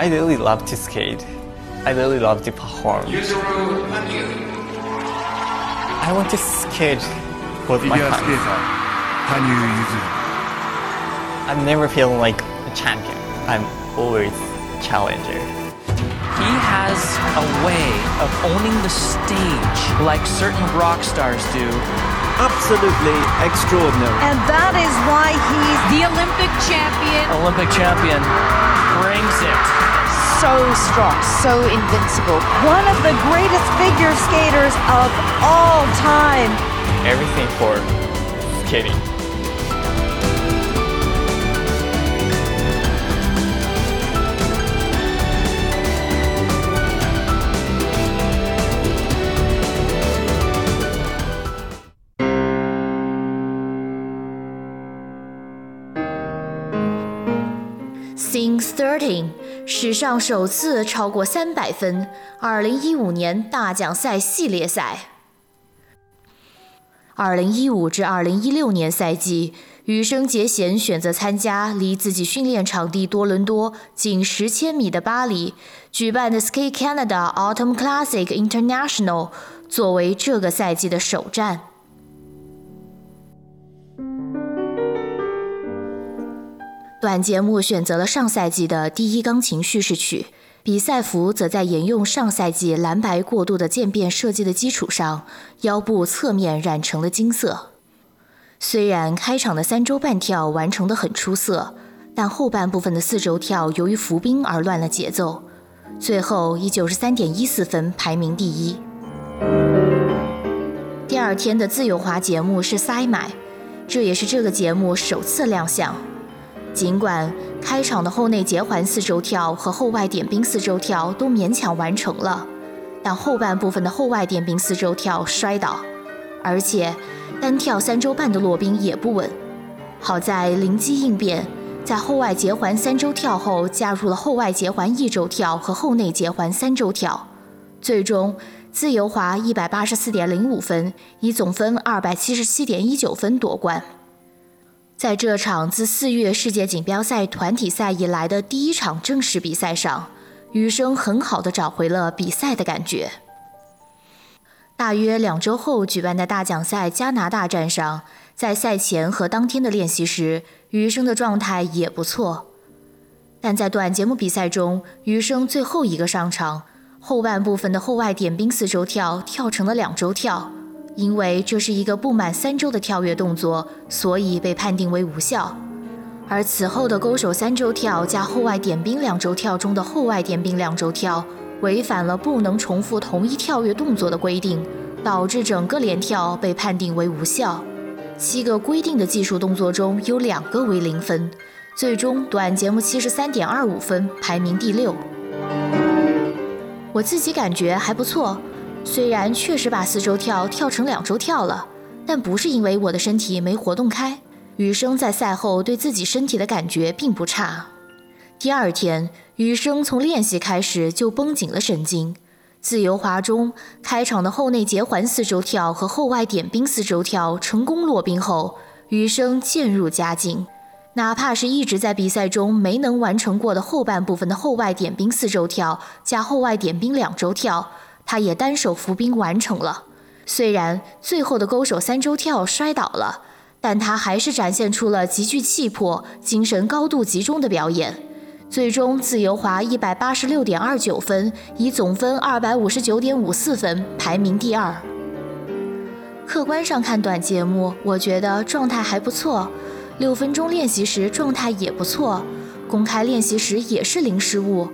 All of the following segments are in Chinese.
I really love to skate. I really love to perform. I want to skate with my hands. I'm never feeling like a champion. I'm always challenger. He has a way of owning the stage like certain rock stars do. Absolutely extraordinary. And that is why he's The Olympic champion. Olympic champion brings it. so strong, so invincible. One of the greatest figure skaters of all time. Everything for skating. 上首次超过三百分。二零一五年大奖赛系列赛。二零一五至二零一六年赛季，羽生结弦选择参加离自己训练场地多伦多仅十千米的巴黎举办的 Ski Canada Autumn Classic International，作为这个赛季的首战。短节目选择了上赛季的第一钢琴叙事曲，比赛服则在沿用上赛季蓝白过渡的渐变设计的基础上，腰部侧面染成了金色。虽然开场的三周半跳完成的很出色，但后半部分的四周跳由于浮冰而乱了节奏，最后以九十三点一四分排名第一。第二天的自由滑节目是塞买，这也是这个节目首次亮相。尽管开场的后内结环四周跳和后外点冰四周跳都勉强完成了，但后半部分的后外点冰四周跳摔倒，而且单跳三周半的落冰也不稳。好在灵机应变，在后外结环三周跳后加入了后外结环一周跳和后内结环三周跳，最终自由滑一百八十四点零五分，以总分二百七十七点一九分夺冠。在这场自四月世界锦标赛团体赛以来的第一场正式比赛上，羽生很好的找回了比赛的感觉。大约两周后举办的大奖赛加拿大站上，在赛前和当天的练习时，余生的状态也不错。但在短节目比赛中，余生最后一个上场，后半部分的后外点冰四周跳跳成了两周跳。因为这是一个不满三周的跳跃动作，所以被判定为无效。而此后的勾手三周跳加后外点冰两周跳中的后外点冰两周跳，违反了不能重复同一跳跃动作的规定，导致整个连跳被判定为无效。七个规定的技术动作中有两个为零分，最终短节目七十三点二五分排名第六。我自己感觉还不错。虽然确实把四周跳跳成两周跳了，但不是因为我的身体没活动开。羽生在赛后对自己身体的感觉并不差。第二天，羽生从练习开始就绷紧了神经。自由滑中，开场的后内结环四周跳和后外点冰四周跳成功落冰后，羽生渐入佳境。哪怕是一直在比赛中没能完成过的后半部分的后外点冰四周跳加后外点冰两周跳。他也单手扶冰完成了，虽然最后的勾手三周跳摔倒了，但他还是展现出了极具气魄、精神高度集中的表演。最终自由滑一百八十六点二九分，以总分二百五十九点五四分排名第二。客观上看短节目，我觉得状态还不错。六分钟练习时状态也不错，公开练习时也是零失误。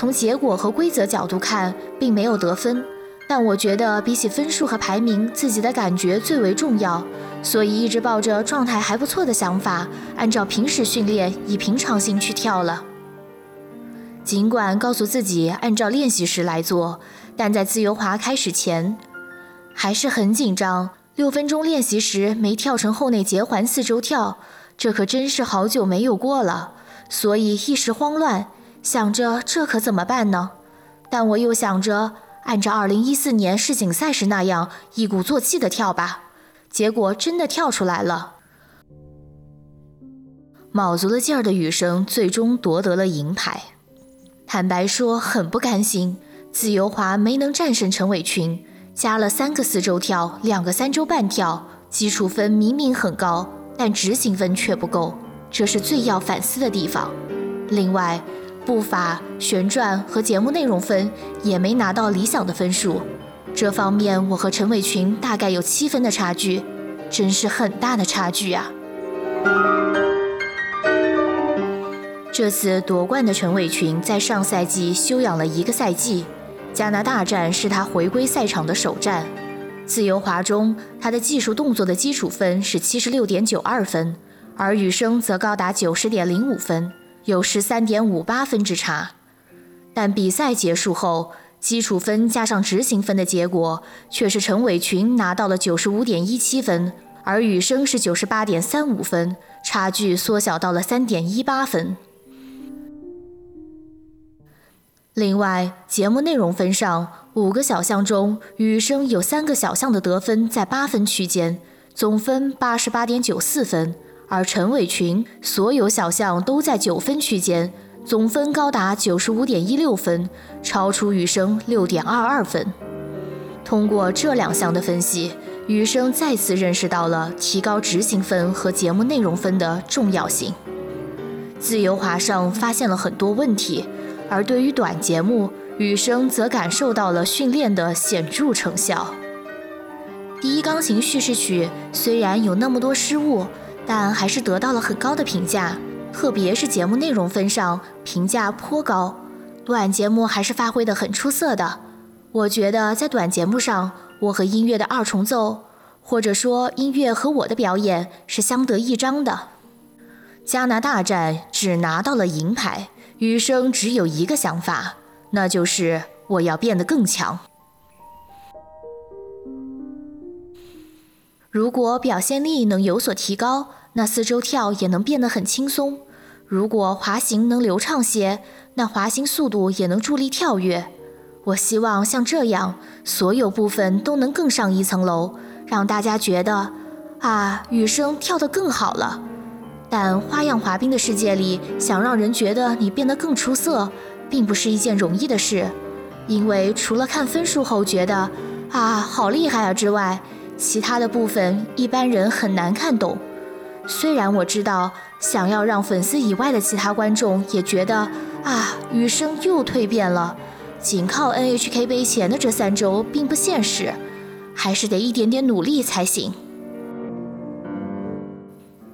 从结果和规则角度看，并没有得分，但我觉得比起分数和排名，自己的感觉最为重要，所以一直抱着状态还不错的想法，按照平时训练，以平常心去跳了。尽管告诉自己按照练习时来做，但在自由滑开始前，还是很紧张。六分钟练习时没跳成后内结环四周跳，这可真是好久没有过了，所以一时慌乱。想着这可怎么办呢？但我又想着按照2014年世锦赛时那样一鼓作气的跳吧。结果真的跳出来了，卯足了劲儿的雨生最终夺得了银牌。坦白说很不甘心，自由滑没能战胜陈伟群，加了三个四周跳，两个三周半跳，基础分明明很高，但执行分却不够，这是最要反思的地方。另外，步伐、旋转和节目内容分也没拿到理想的分数，这方面我和陈伟群大概有七分的差距，真是很大的差距啊！这次夺冠的陈伟群在上赛季休养了一个赛季，加拿大站是他回归赛场的首站。自由滑中，他的技术动作的基础分是七十六点九二分，而羽生则高达九十点零五分。有十三点五八分之差，但比赛结束后，基础分加上执行分的结果却是陈伟群拿到了九十五点一七分，而羽生是九十八点三五分，差距缩小到了三点一八分。另外，节目内容分上，五个小项中，羽生有三个小项的得分在八分区间，总分八十八点九四分。而陈伟群所有小项都在九分区间，总分高达九十五点一六分，超出羽生六点二二分。通过这两项的分析，羽生再次认识到了提高执行分和节目内容分的重要性。自由滑上发现了很多问题，而对于短节目，羽生则感受到了训练的显著成效。第一钢琴叙事曲虽然有那么多失误。但还是得到了很高的评价，特别是节目内容分上评价颇高。短节目还是发挥的很出色的。我觉得在短节目上，我和音乐的二重奏，或者说音乐和我的表演是相得益彰的。加拿大站只拿到了银牌，余生只有一个想法，那就是我要变得更强。如果表现力能有所提高，那四周跳也能变得很轻松；如果滑行能流畅些，那滑行速度也能助力跳跃。我希望像这样，所有部分都能更上一层楼，让大家觉得啊，羽生跳得更好了。但花样滑冰的世界里，想让人觉得你变得更出色，并不是一件容易的事，因为除了看分数后觉得啊好厉害啊之外，其他的部分一般人很难看懂，虽然我知道想要让粉丝以外的其他观众也觉得啊，羽生又蜕变了，仅靠 NHK 杯前的这三周并不现实，还是得一点点努力才行。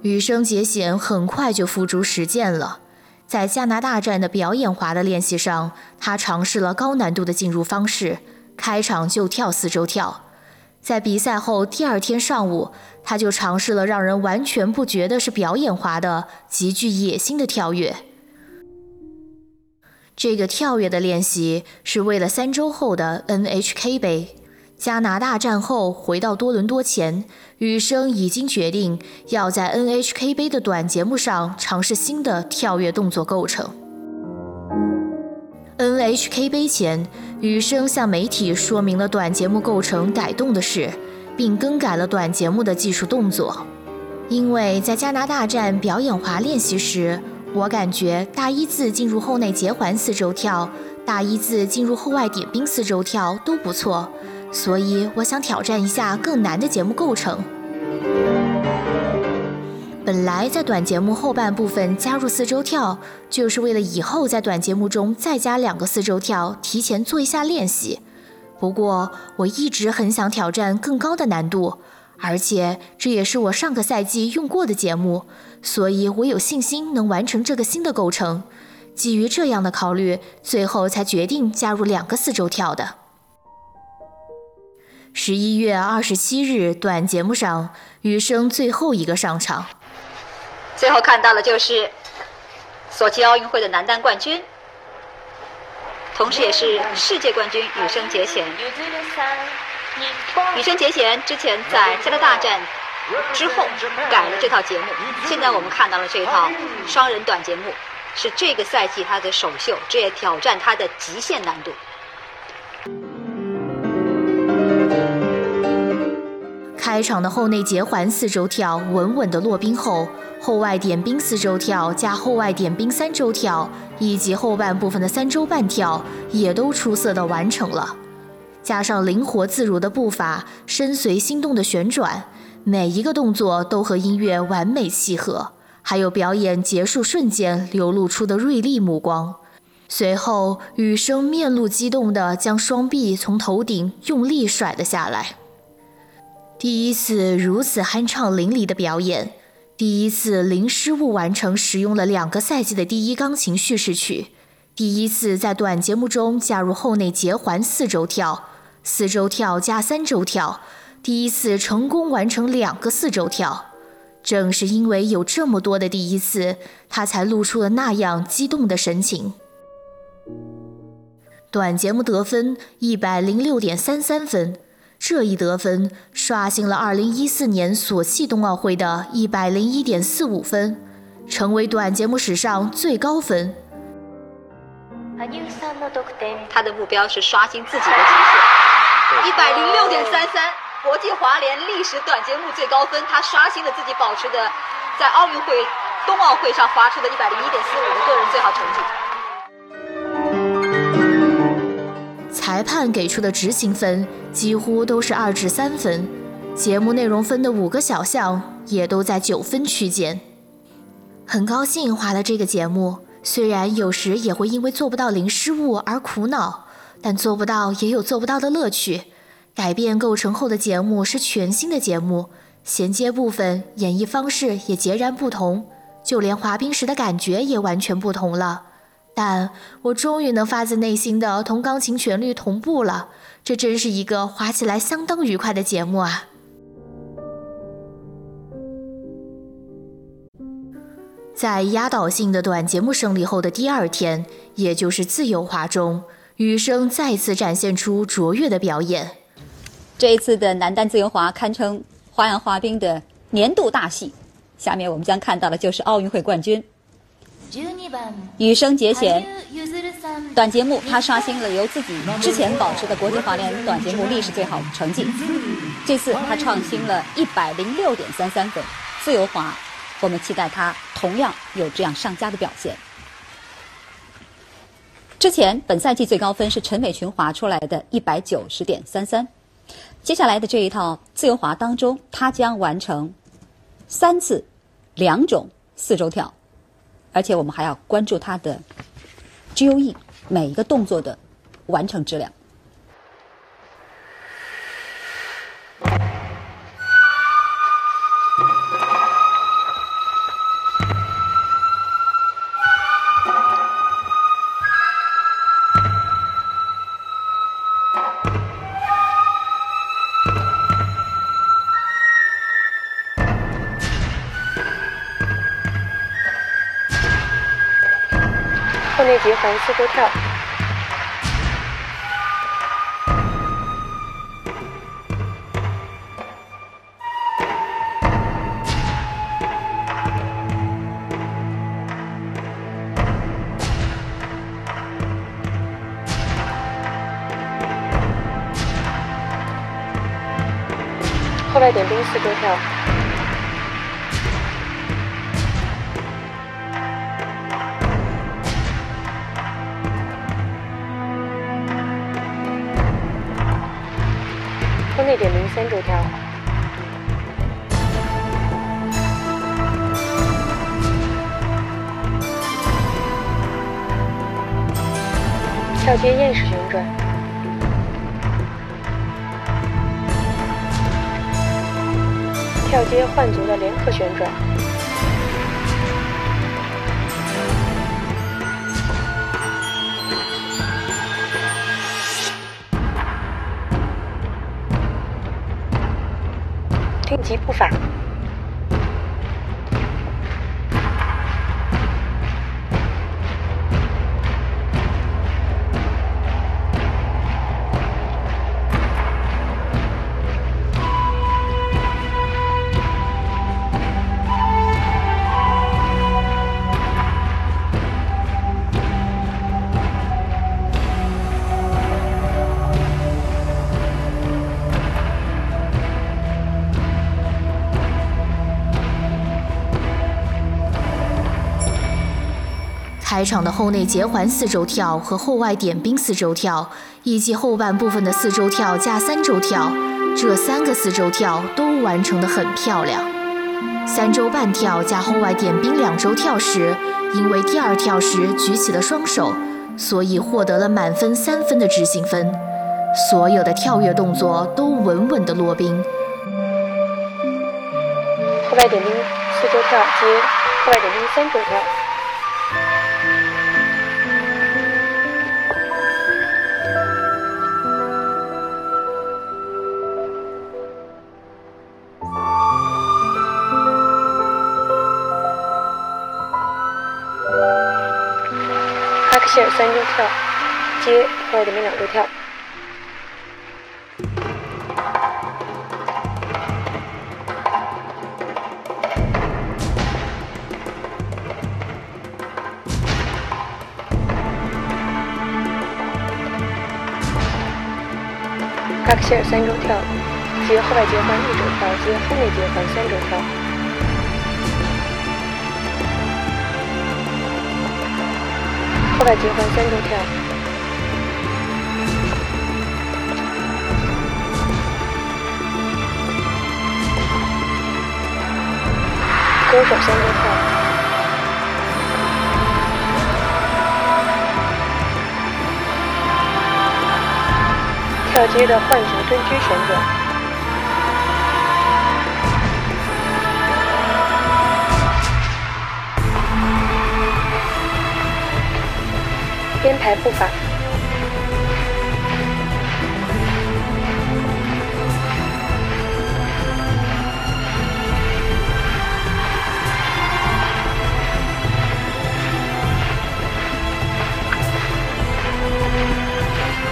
羽生结弦很快就付诸实践了，在加拿大站的表演滑的练习上，他尝试了高难度的进入方式，开场就跳四周跳。在比赛后第二天上午，他就尝试了让人完全不觉得是表演滑的极具野心的跳跃。这个跳跃的练习是为了三周后的 NHK 杯。加拿大战后回到多伦多前，羽生已经决定要在 NHK 杯的短节目上尝试新的跳跃动作构成。NHK 杯前，羽生向媒体说明了短节目构成改动的事，并更改了短节目的技术动作。因为在加拿大站表演滑练习时，我感觉大一字进入后内结环四周跳，大一字进入后外点冰四周跳都不错，所以我想挑战一下更难的节目构成。本来在短节目后半部分加入四周跳，就是为了以后在短节目中再加两个四周跳，提前做一下练习。不过我一直很想挑战更高的难度，而且这也是我上个赛季用过的节目，所以我有信心能完成这个新的构成。基于这样的考虑，最后才决定加入两个四周跳的。十一月二十七日短节目上，羽生最后一个上场。最后看到的就是索契奥运会的男单冠军，同时也是世界冠军羽生结弦。羽生结弦之前在加拿大站之后改了这套节目，现在我们看到了这套双人短节目，是这个赛季他的首秀，这也挑战他的极限难度。开场的后内结环四周跳稳稳的落冰后，后外点冰四周跳加后外点冰三周跳，以及后半部分的三周半跳也都出色的完成了。加上灵活自如的步伐、身随心动的旋转，每一个动作都和音乐完美契合。还有表演结束瞬间流露出的锐利目光。随后，雨生面露激动地将双臂从头顶用力甩了下来。第一次如此酣畅淋漓的表演，第一次零失误完成使用了两个赛季的第一钢琴叙事曲，第一次在短节目中加入后内结环四周跳。四周跳加三周跳，第一次成功完成两个四周跳。正是因为有这么多的第一次，他才露出了那样激动的神情。短节目得分一百零六点三三分，这一得分刷新了2014年索契冬奥会的一百零一点四五分，成为短节目史上最高分。他的目标是刷新自己的极限。一百零六点三三，国际滑联历史短节目最高分，他刷新了自己保持的在奥运会、冬奥会上划出的一百零一点四五的个人最好成绩。裁判给出的执行分几乎都是二至三分，节目内容分的五个小项也都在九分区间。很高兴滑了这个节目，虽然有时也会因为做不到零失误而苦恼。但做不到也有做不到的乐趣。改变构成后的节目是全新的节目，衔接部分、演绎方式也截然不同，就连滑冰时的感觉也完全不同了。但我终于能发自内心的同钢琴旋律同步了，这真是一个滑起来相当愉快的节目啊！在压倒性的短节目胜利后的第二天，也就是自由滑中。羽生再次展现出卓越的表演。这一次的男单自由滑堪称花样滑冰的年度大戏。下面我们将看到的就是奥运会冠军羽生结弦。短节目他刷新了由自己之前保持的国际滑联短节目历史最好成绩。这次他创新了一百零六点三三分。自由滑，我们期待他同样有这样上佳的表现。之前本赛季最高分是陈伟群滑出来的一百九十点三三，接下来的这一套自由滑当中，他将完成三次两种四周跳，而且我们还要关注他的 GOE 每一个动作的完成质量。后内急横四勾跳，后外点兵四勾跳。内点冰三周跳，跳接燕式旋转，跳接换足的联合旋转。其不返。开场的后内结环四周跳和后外点冰四周跳，以及后半部分的四周跳加三周跳，这三个四周跳都完成的很漂亮。三周半跳加后外点冰两周跳时，因为第二跳时举起了双手，所以获得了满分三分的执行分。所有的跳跃动作都稳稳的落冰。后外点冰四周跳接后外点冰三周跳。三周跳接后外点冰两周跳。哈克希尔三周跳接后外接环一周跳接后内接环三周跳。后外结环三周跳。勾手三周跳。跳接的换足蹲居旋转，编排步伐。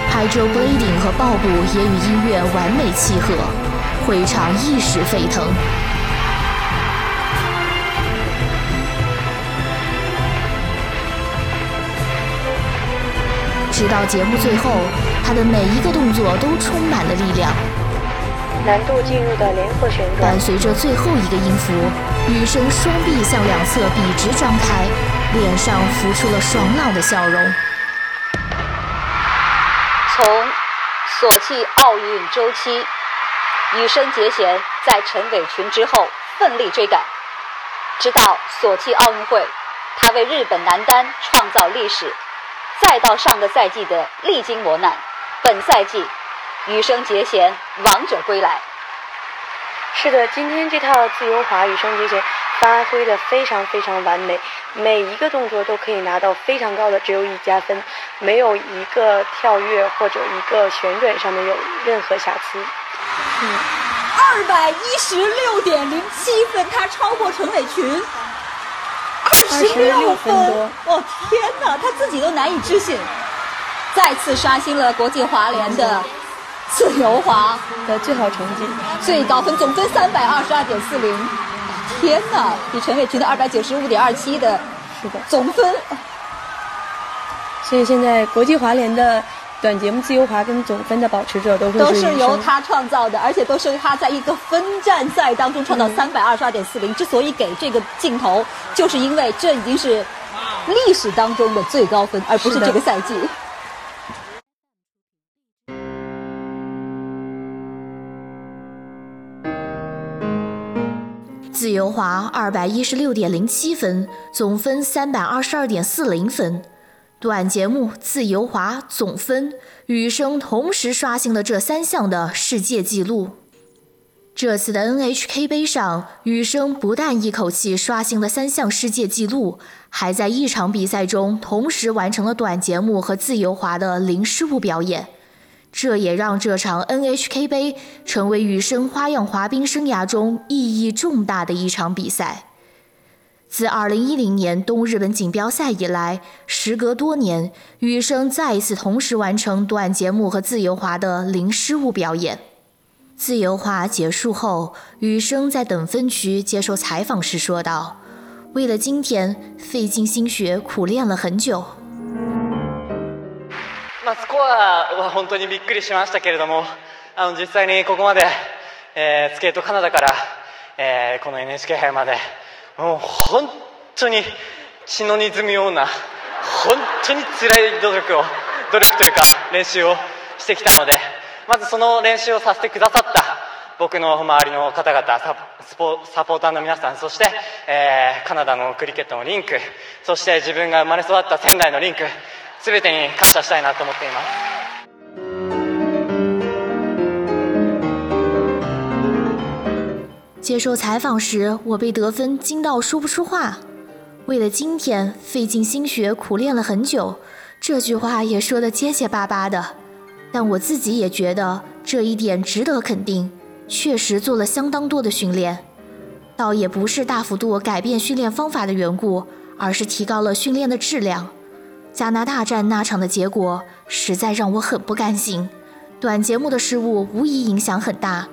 Hydroblading 和爆步也与音乐完美契合，会场一时沸腾。直到节目最后，他的每一个动作都充满了力量。难度进入的联合旋转，伴随着最后一个音符，羽生双臂向两侧笔直张开，脸上浮出了爽朗的笑容。从索契奥运周期，羽生结弦在陈伟群之后奋力追赶，直到索契奥运会，他为日本男单创造历史，再到上个赛季的历经磨难，本赛季羽生结弦王者归来。是的，今天这套自由滑羽生结弦发挥的非常非常完美，每一个动作都可以拿到非常高的只有一加分，没有一个跳跃或者一个旋转上面有任何瑕疵。嗯，二百一十六点零七分，他超过陈伟群，二十六分多，哦天哪，他自己都难以置信，再次刷新了国际滑联的自由滑的最好成绩，最高分总分三百二十二点四零。天哪，比陈伟霆的二百九十五点二七的，是的总分。所以现在国际滑联的短节目自由滑跟总分的保持者都是都是由他创造的，而且都是他在一个分站赛当中创造三百二十二点四零。之所以给这个镜头，就是因为这已经是历史当中的最高分，而不是这个赛季。自由滑二百一十六点零七分，总分三百二十二点四零分。短节目自由滑总分，羽生同时刷新了这三项的世界纪录。这次的 NHK 杯上，羽生不但一口气刷新了三项世界纪录，还在一场比赛中同时完成了短节目和自由滑的零失误表演。这也让这场 NHK 杯成为羽生花样滑冰生涯中意义重大的一场比赛。自2010年东日本锦标赛以来，时隔多年，羽生再一次同时完成短节目和自由滑的零失误表演。自由滑结束后，羽生在等分区接受采访时说道：“为了今天，费尽心血苦练了很久。”まあ、スコアは本当にびっくりしましたけれどもあの実際にここまで、えー、スケートカナダから、えー、この NHK 杯まで もう本当に血のにじむような本当に辛い努力を努力というか練習をしてきたのでまずその練習をさせてくださった僕の周りの方々サポサポーターの皆さんそして、えーカナダのクリケットのリンクそして自分が生まれ育った仙台のリンク全てに感謝したいなと思っています。接受采访时，我被得分惊到说不出话。为了今天，费尽心血苦练了很久，这句话也说得结结巴巴的。但我自己也觉得这一点值得肯定，确实做了相当多的训练。倒也不是大幅度改变训练方法的缘故，而是提高了训练的质量。加拿大站那场的结果实在让我很不甘心。短节目的失误无疑影响很大。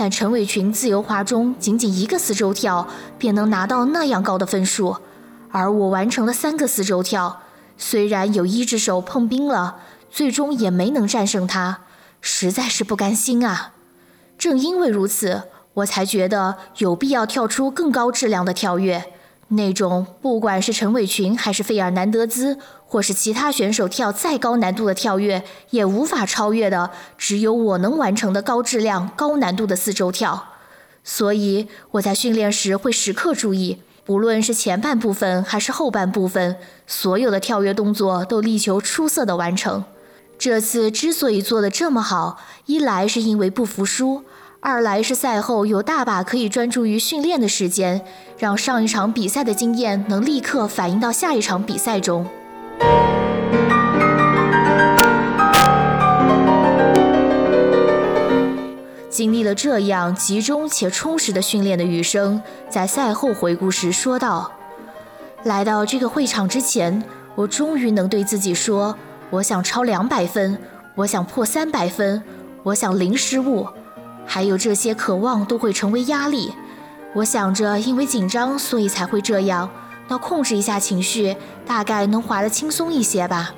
但陈伟群自由滑中仅仅一个四周跳便能拿到那样高的分数，而我完成了三个四周跳，虽然有一只手碰冰了，最终也没能战胜他，实在是不甘心啊！正因为如此，我才觉得有必要跳出更高质量的跳跃，那种不管是陈伟群还是费尔南德兹，或是其他选手跳再高难度的跳跃，也无法超越的，只有我能完成的高质量、高难度的四周跳。所以我在训练时会时刻注意，不论是前半部分还是后半部分，所有的跳跃动作都力求出色的完成。这次之所以做得这么好，一来是因为不服输，二来是赛后有大把可以专注于训练的时间，让上一场比赛的经验能立刻反映到下一场比赛中。经历了这样集中且充实的训练的羽生，在赛后回顾时说道：“来到这个会场之前，我终于能对自己说，我想超两百分，我想破三百分，我想零失误，还有这些渴望都会成为压力。我想着，因为紧张，所以才会这样。那控制一下情绪，大概能滑得轻松一些吧。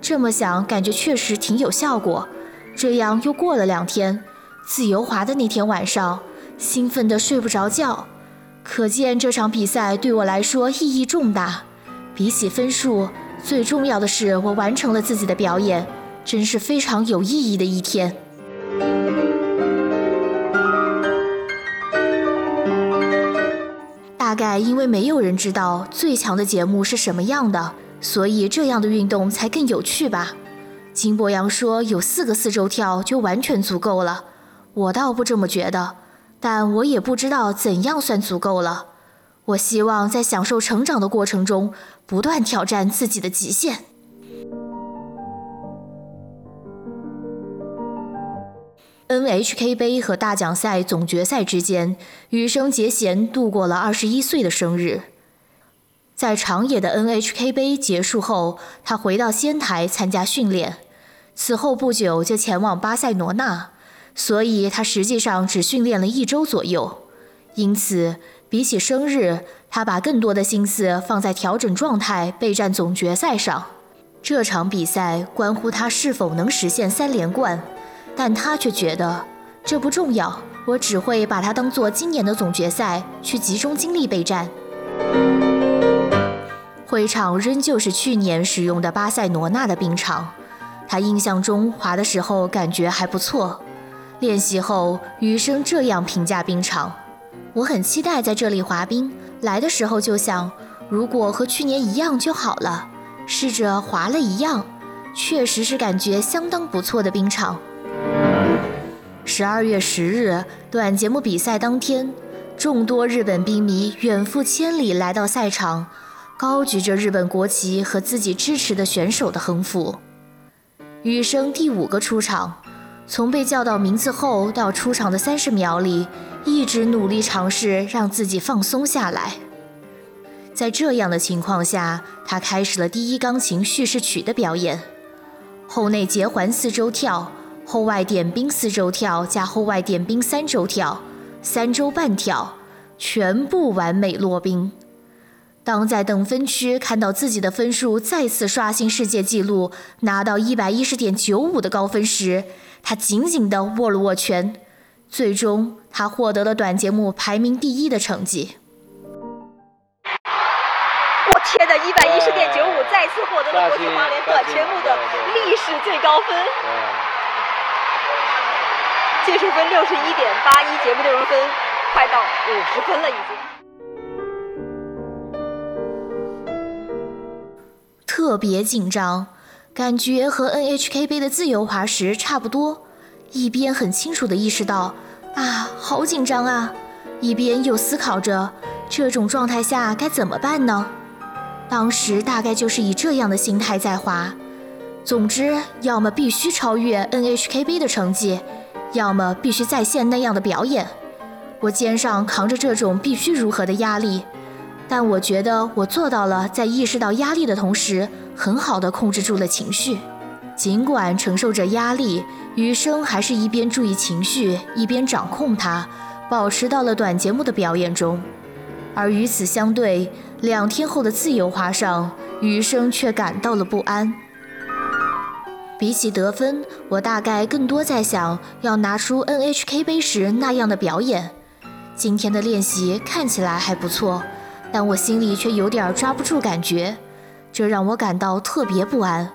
这么想，感觉确实挺有效果。这样又过了两天。”自由滑的那天晚上，兴奋得睡不着觉，可见这场比赛对我来说意义重大。比起分数，最重要的是我完成了自己的表演，真是非常有意义的一天。大概因为没有人知道最强的节目是什么样的，所以这样的运动才更有趣吧。金博洋说，有四个四周跳就完全足够了。我倒不这么觉得，但我也不知道怎样算足够了。我希望在享受成长的过程中，不断挑战自己的极限。NHK 杯和大奖赛总决赛之间，羽生结弦度过了二十一岁的生日。在长野的 NHK 杯结束后，他回到仙台参加训练，此后不久就前往巴塞罗那。所以他实际上只训练了一周左右，因此比起生日，他把更多的心思放在调整状态、备战总决赛上。这场比赛关乎他是否能实现三连冠，但他却觉得这不重要，我只会把它当做今年的总决赛去集中精力备战。会场仍旧是去年使用的巴塞罗那的冰场，他印象中滑的时候感觉还不错。练习后，余生这样评价冰场：“我很期待在这里滑冰。来的时候就想，如果和去年一样就好了。试着滑了一样，确实是感觉相当不错的冰场。”十二月十日，短节目比赛当天，众多日本冰迷远赴千里来到赛场，高举着日本国旗和自己支持的选手的横幅。羽生第五个出场。从被叫到名字后到出场的三十秒里，一直努力尝试让自己放松下来。在这样的情况下，他开始了第一钢琴叙事曲的表演，后内结环四周跳，后外点冰四周跳加后外点冰三周跳，三周半跳，全部完美落冰。当在等分区看到自己的分数再次刷新世界纪录，拿到一百一十点九五的高分时，他紧紧地握了握拳。最终，他获得了短节目排名第一的成绩。我天哪，一百一十点九五再次获得了国际滑联短节目的历史最高分。技术分六十一点八一，节目内容分快到五十分了，已经。特别紧张，感觉和 NHK 杯的自由滑时差不多。一边很清楚地意识到，啊，好紧张啊！一边又思考着，这种状态下该怎么办呢？当时大概就是以这样的心态在滑。总之，要么必须超越 NHK 杯的成绩。要么必须再现那样的表演，我肩上扛着这种必须如何的压力，但我觉得我做到了，在意识到压力的同时，很好的控制住了情绪。尽管承受着压力，余生还是一边注意情绪，一边掌控它，保持到了短节目的表演中。而与此相对，两天后的自由滑上，余生却感到了不安。比起得分，我大概更多在想要拿出 NHK 杯时那样的表演。今天的练习看起来还不错，但我心里却有点抓不住感觉，这让我感到特别不安。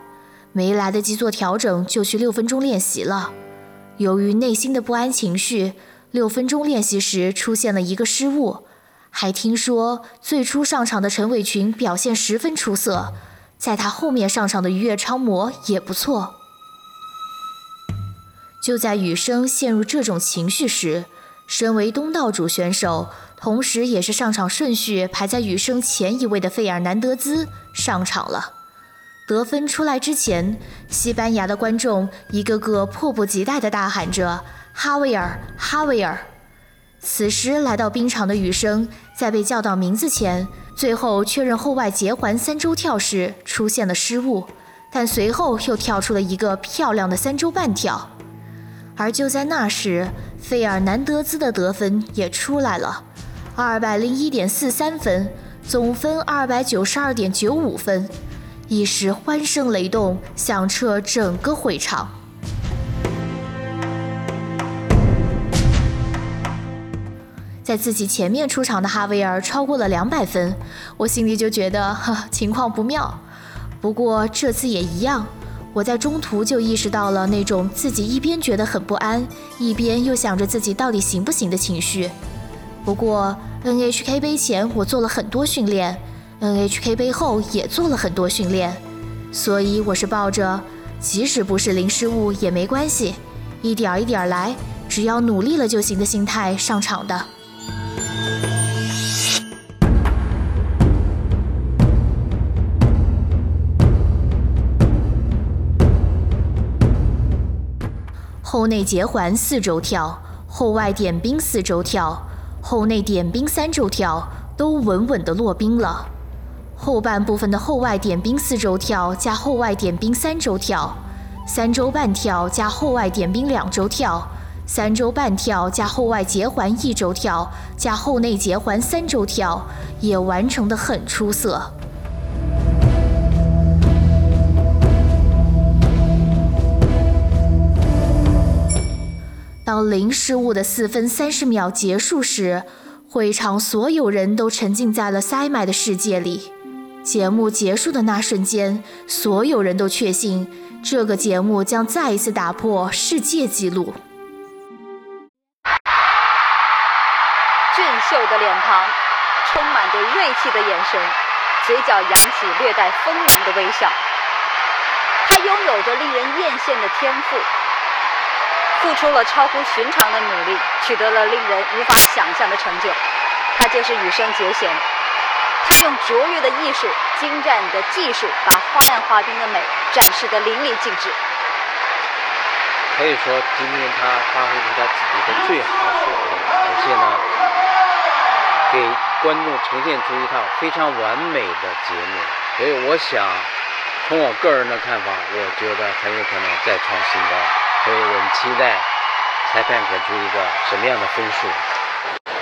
没来得及做调整就去六分钟练习了。由于内心的不安情绪，六分钟练习时出现了一个失误。还听说最初上场的陈伟群表现十分出色。在他后面上场的鱼跃超模也不错。就在雨生陷入这种情绪时，身为东道主选手，同时也是上场顺序排在雨生前一位的费尔南德兹上场了。得分出来之前，西班牙的观众一个个迫不及待地大喊着“哈维尔，哈维尔”。此时来到冰场的雨生，在被叫到名字前。最后确认后外结环三周跳时出现了失误，但随后又跳出了一个漂亮的三周半跳。而就在那时，费尔南德兹的得分也出来了，二百零一点四三分，总分二百九十二点九五分，一时欢声雷动，响彻整个会场。在自己前面出场的哈维尔超过了两百分，我心里就觉得哈情况不妙。不过这次也一样，我在中途就意识到了那种自己一边觉得很不安，一边又想着自己到底行不行的情绪。不过 NHK 杯前我做了很多训练，NHK 杯后也做了很多训练，所以我是抱着即使不是零失误也没关系，一点一点来，只要努力了就行的心态上场的。后内结环四周跳，后外点冰四周跳，后内点冰三周跳，都稳稳的落冰了。后半部分的后外点冰四周跳加后外点冰三周跳，三周半跳加后外点冰两周跳，三周半跳加后外结环一周跳加后内结环三周跳，也完成的很出色。当零失误的四分三十秒结束时，会场所有人都沉浸在了塞麦的世界里。节目结束的那瞬间，所有人都确信这个节目将再一次打破世界纪录。俊秀的脸庞，充满着锐气的眼神，嘴角扬起略带锋芒的微笑。他拥有着令人艳羡的天赋。付出了超乎寻常的努力，取得了令人无法想象的成就。他就是羽生结弦，他用卓越的艺术、精湛的技术，把花样滑冰的美展示得淋漓尽致。可以说，今天他发挥出他自己的最好水平，而且呢，给观众呈现出一套非常完美的节目。所以，我想，从我个人的看法，我觉得很有可能再创新高。所以我们期待裁判给出一个什么样的分数？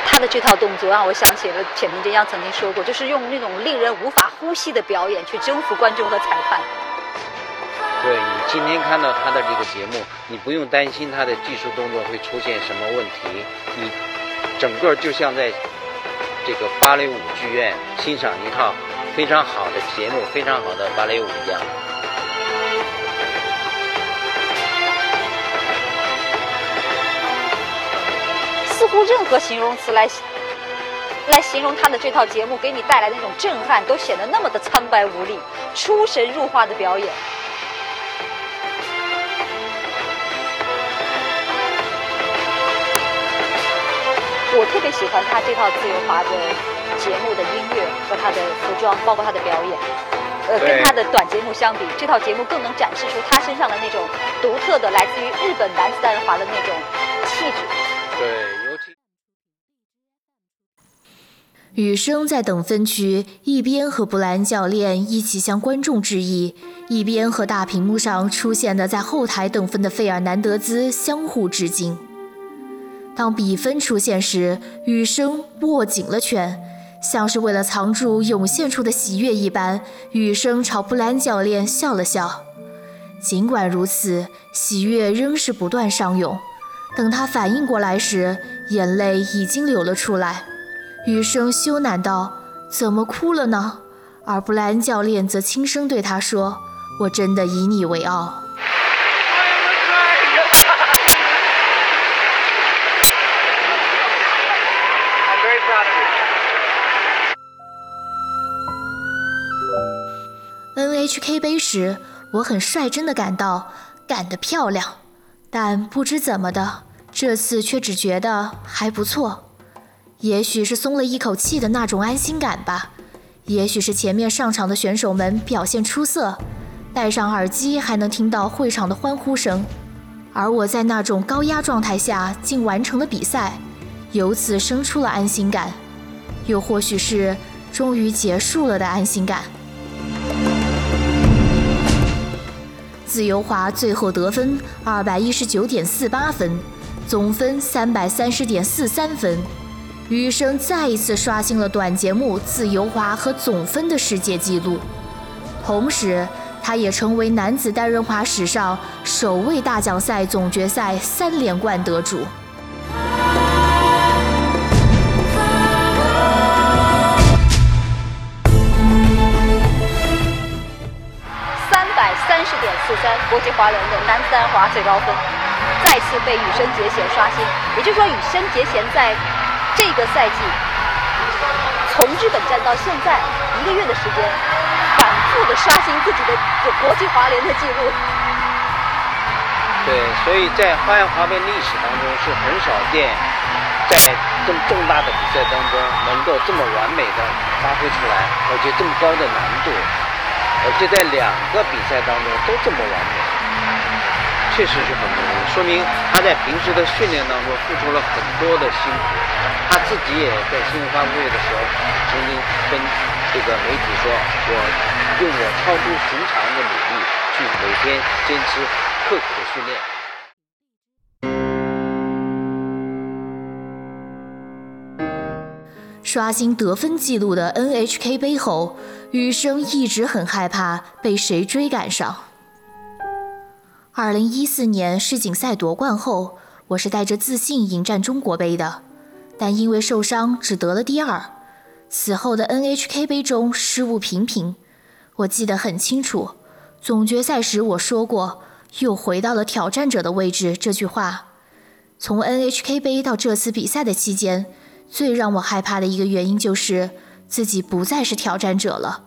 他的这套动作让我想起了浅田真央曾经说过，就是用那种令人无法呼吸的表演去征服观众和裁判。对你今天看到他的这个节目，你不用担心他的技术动作会出现什么问题，你整个就像在这个芭蕾舞剧院欣赏一套非常好的节目，非常好的芭蕾舞一样。似乎任何形容词来来形容他的这套节目给你带来的那种震撼，都显得那么的苍白无力，出神入化的表演。我特别喜欢他这套自由滑的节目的音乐和他的服装，包括他的表演。呃，跟他的短节目相比，这套节目更能展示出他身上的那种独特的来自于日本男子单人滑的那种气质。对，雨生在等分区一边和布莱恩教练一起向观众致意，一边和大屏幕上出现的在后台等分的费尔南德兹相互致敬。当比分出现时，羽生握紧了拳，像是为了藏住涌现出的喜悦一般，羽生朝布莱恩教练笑了笑。尽管如此，喜悦仍是不断上涌。等他反应过来时，眼泪已经流了出来。余生羞赧道：“怎么哭了呢？”而布莱恩教练则轻声对他说：“我真的以你为傲。” NHK 杯时，我很率真的感到干得漂亮，但不知怎么的，这次却只觉得还不错。也许是松了一口气的那种安心感吧，也许是前面上场的选手们表现出色，戴上耳机还能听到会场的欢呼声，而我在那种高压状态下竟完成了比赛，由此生出了安心感，又或许是终于结束了的安心感。自由滑最后得分二百一十九点四八分，总分三百三十点四三分。羽生再一次刷新了短节目自由滑和总分的世界纪录，同时，他也成为男子单人滑史上首位大奖赛总决赛三连冠得主。三百三十点四三，国际滑联的男子单滑最高分，再次被羽生结弦刷新。也就是说，羽生结弦在这个赛季从日本站到现在一个月的时间，反复的刷新自己的国际滑联的记录。对，所以在花样滑冰历史当中是很少见，在这么重大的比赛当中能够这么完美的发挥出来，而且这么高的难度，而且在两个比赛当中都这么完美，确实是很不容易，说明他在平时的训练当中付出了很多的辛苦。他自己也在新闻发布会的时候曾经跟这个媒体说：“我用我超出寻常的努力去每天坚持刻苦的训练。”刷新得分记录的 NHK 杯后，羽生一直很害怕被谁追赶上。二零一四年世锦赛夺冠后，我是带着自信迎战中国杯的，但因为受伤只得了第二。此后的 NHK 杯中失误频频，我记得很清楚。总决赛时我说过“又回到了挑战者的位置”这句话。从 NHK 杯到这次比赛的期间，最让我害怕的一个原因就是自己不再是挑战者了。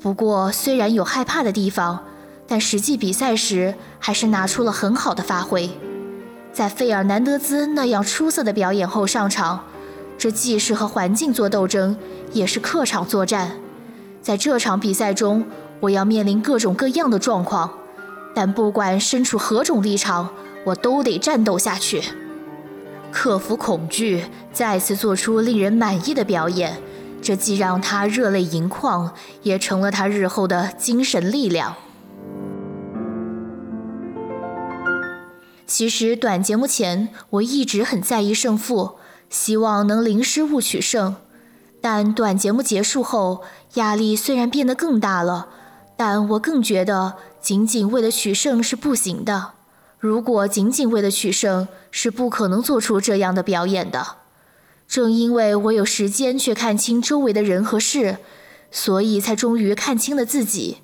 不过，虽然有害怕的地方，但实际比赛时还是拿出了很好的发挥。在费尔南德兹那样出色的表演后上场，这既是和环境做斗争，也是客场作战。在这场比赛中，我要面临各种各样的状况，但不管身处何种立场，我都得战斗下去。克服恐惧，再次做出令人满意的表演，这既让他热泪盈眶，也成了他日后的精神力量。其实短节目前，我一直很在意胜负，希望能零失误取胜。但短节目结束后，压力虽然变得更大了，但我更觉得仅仅为了取胜是不行的。如果仅仅为了取胜，是不可能做出这样的表演的。正因为我有时间去看清周围的人和事，所以才终于看清了自己。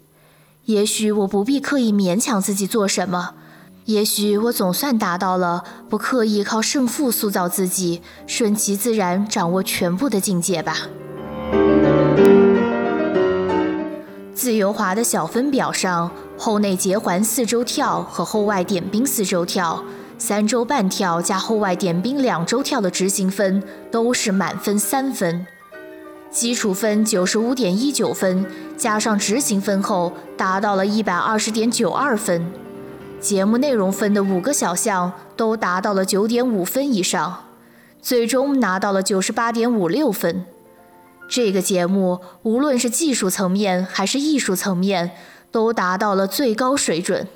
也许我不必刻意勉强自己做什么，也许我总算达到了不刻意靠胜负塑造自己，顺其自然掌握全部的境界吧。自由滑的小分表上，后内结环四周跳和后外点冰四周跳。三周半跳加后外点冰两周跳的执行分都是满分三分，基础分九十五点一九分，加上执行分后达到了一百二十点九二分。节目内容分的五个小项都达到了九点五分以上，最终拿到了九十八点五六分。这个节目无论是技术层面还是艺术层面，都达到了最高水准。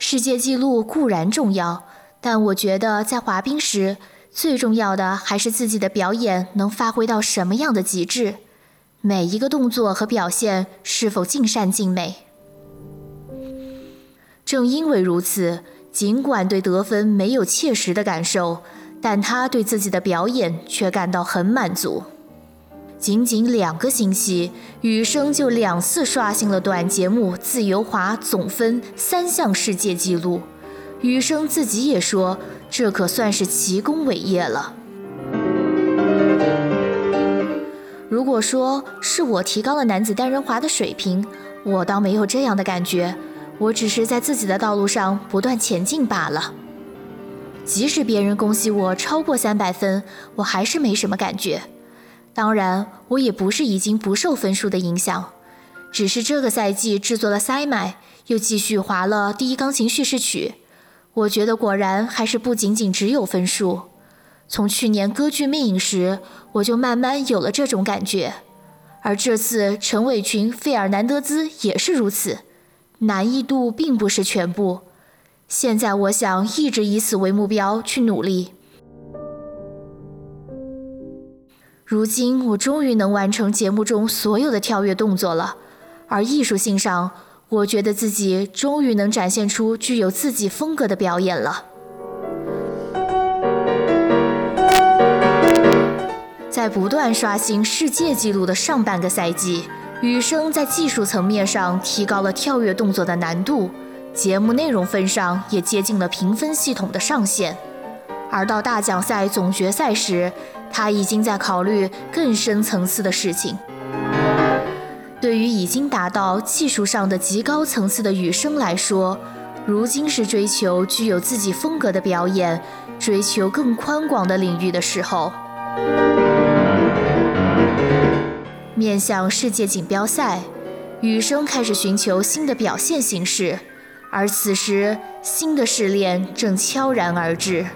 世界纪录固然重要，但我觉得在滑冰时，最重要的还是自己的表演能发挥到什么样的极致，每一个动作和表现是否尽善尽美。正因为如此，尽管对得分没有切实的感受，但他对自己的表演却感到很满足。仅仅两个星期，羽生就两次刷新了短节目自由滑总分三项世界纪录。羽生自己也说，这可算是奇功伟业了。如果说是我提高了男子单人滑的水平，我倒没有这样的感觉，我只是在自己的道路上不断前进罢了。即使别人恭喜我超过三百分，我还是没什么感觉。当然，我也不是已经不受分数的影响，只是这个赛季制作了塞麦，又继续划了第一钢琴叙事曲。我觉得果然还是不仅仅只有分数。从去年歌剧魅影时，我就慢慢有了这种感觉，而这次陈伟群、费尔南德兹也是如此。难易度并不是全部，现在我想一直以此为目标去努力。如今我终于能完成节目中所有的跳跃动作了，而艺术性上，我觉得自己终于能展现出具有自己风格的表演了。在不断刷新世界纪录的上半个赛季，羽生在技术层面上提高了跳跃动作的难度，节目内容分上也接近了评分系统的上限，而到大奖赛总决赛时。他已经在考虑更深层次的事情。对于已经达到技术上的极高层次的羽生来说，如今是追求具有自己风格的表演，追求更宽广的领域的时候。面向世界锦标赛，羽生开始寻求新的表现形式，而此时新的试炼正悄然而至。